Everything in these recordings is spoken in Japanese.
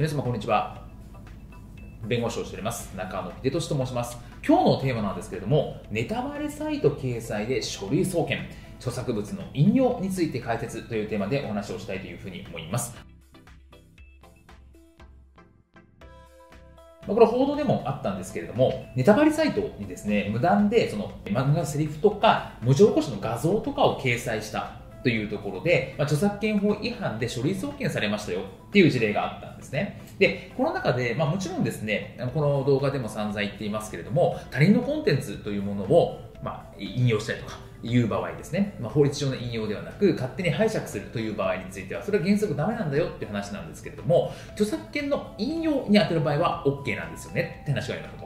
皆様こんにちは。弁護士をしております。中野秀俊と申します。今日のテーマなんですけれどもネタバレサイト掲載で書類送検。著作物の引用について解説というテーマでお話をしたいというふうに思います。これ報道でもあったんですけれども、ネタバレサイトにですね、無断でその漫画のセリフとか文字起こしの画像とかを掲載したというところで、まあ、著作権法違反で書類送検されましたよっていう事例があったんですね。で、この中で、まあ、もちろんですね、この動画でも散々言っていますけれども、他人のコンテンツというものを、まあ、引用したりとか、いう場合ですね、まあ、法律上の引用ではなく勝手に拝借するという場合についてはそれは原則ダメなんだよっていう話なんですけれども著作権の引用に当たる場合は OK なんですよねって話があります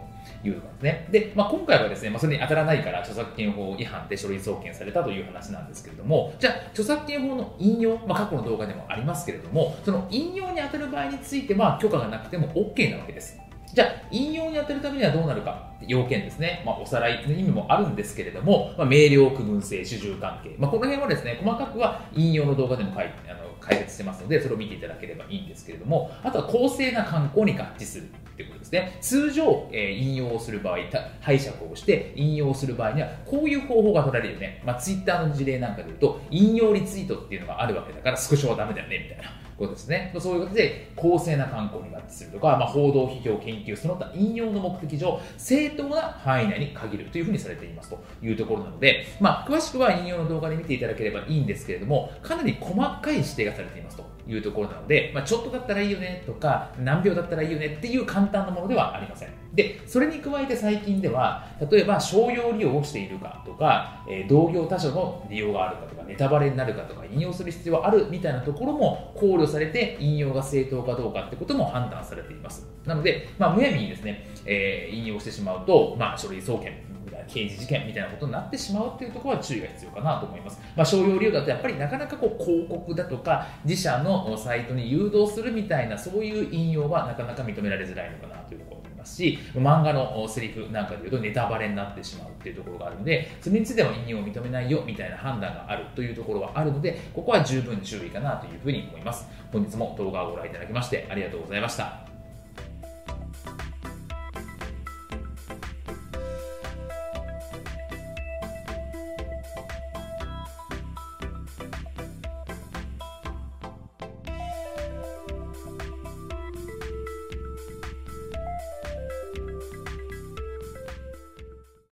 ということですね。で、まあ、今回はですね、まあ、それに当たらないから著作権法違反で書類送検されたという話なんですけれども、じゃあ、著作権法の引用、まあ、過去の動画でもありますけれども、その引用に当たる場合については許可がなくても OK なわけです。じゃあ、引用に当たるためにはどうなるか要件ですね、まあ、おさらいの意味もあるんですけれども、まあ、明瞭区分性、主従関係、まあ、この辺はですね、細かくは引用の動画でも書いてあの解説してますので、それを見ていただければいいんですけれども、あとは公正な観光に合致するっていうことですね。通常、えー、引用をする場合、拝借をして引用する場合には、こういう方法が取られるよね。まあ、ツイッターの事例なんかで言うと、引用リツイートっていうのがあるわけだから、スクショはダメだよね、みたいな。ことですね。そういう形で、公正な観光に合致するとか、まあ、報道、批評、研究、その他引用の目的上、正当な範囲内に限るというふうにされていますというところなので、まあ、詳しくは引用の動画で見ていただければいいんですけれども、かなり細かい指定がされていますと。いうところなので、まあ、ちょっとだったらいいよねとか何秒だったらいいよねっていう簡単なものではありません。でそれに加えて最近では例えば商用利用をしているかとか、えー、同業他社の利用があるかとかネタバレになるかとか引用する必要があるみたいなところも考慮されて引用が正当かどうかってことも判断されています。なので、まあ、むやみにですね、えー、引用してしまうと、まあ、書類送検刑事事件みたいなことになってしまうっていうところは注意が必要かなと思います。まあ、商用利用だとやっぱりなかなかこう広告だとか自社のサイトに誘導するみたいなそういう引用はなかなか認められづらいのかなというところますし漫画のセリフなんかでいうとネタバレになってしまうっていうところがあるのでそれについては引用を認めないよみたいな判断があるというところはあるのでここは十分注意かなというふうに思います本日も動画をご覧いただきましてありがとうございました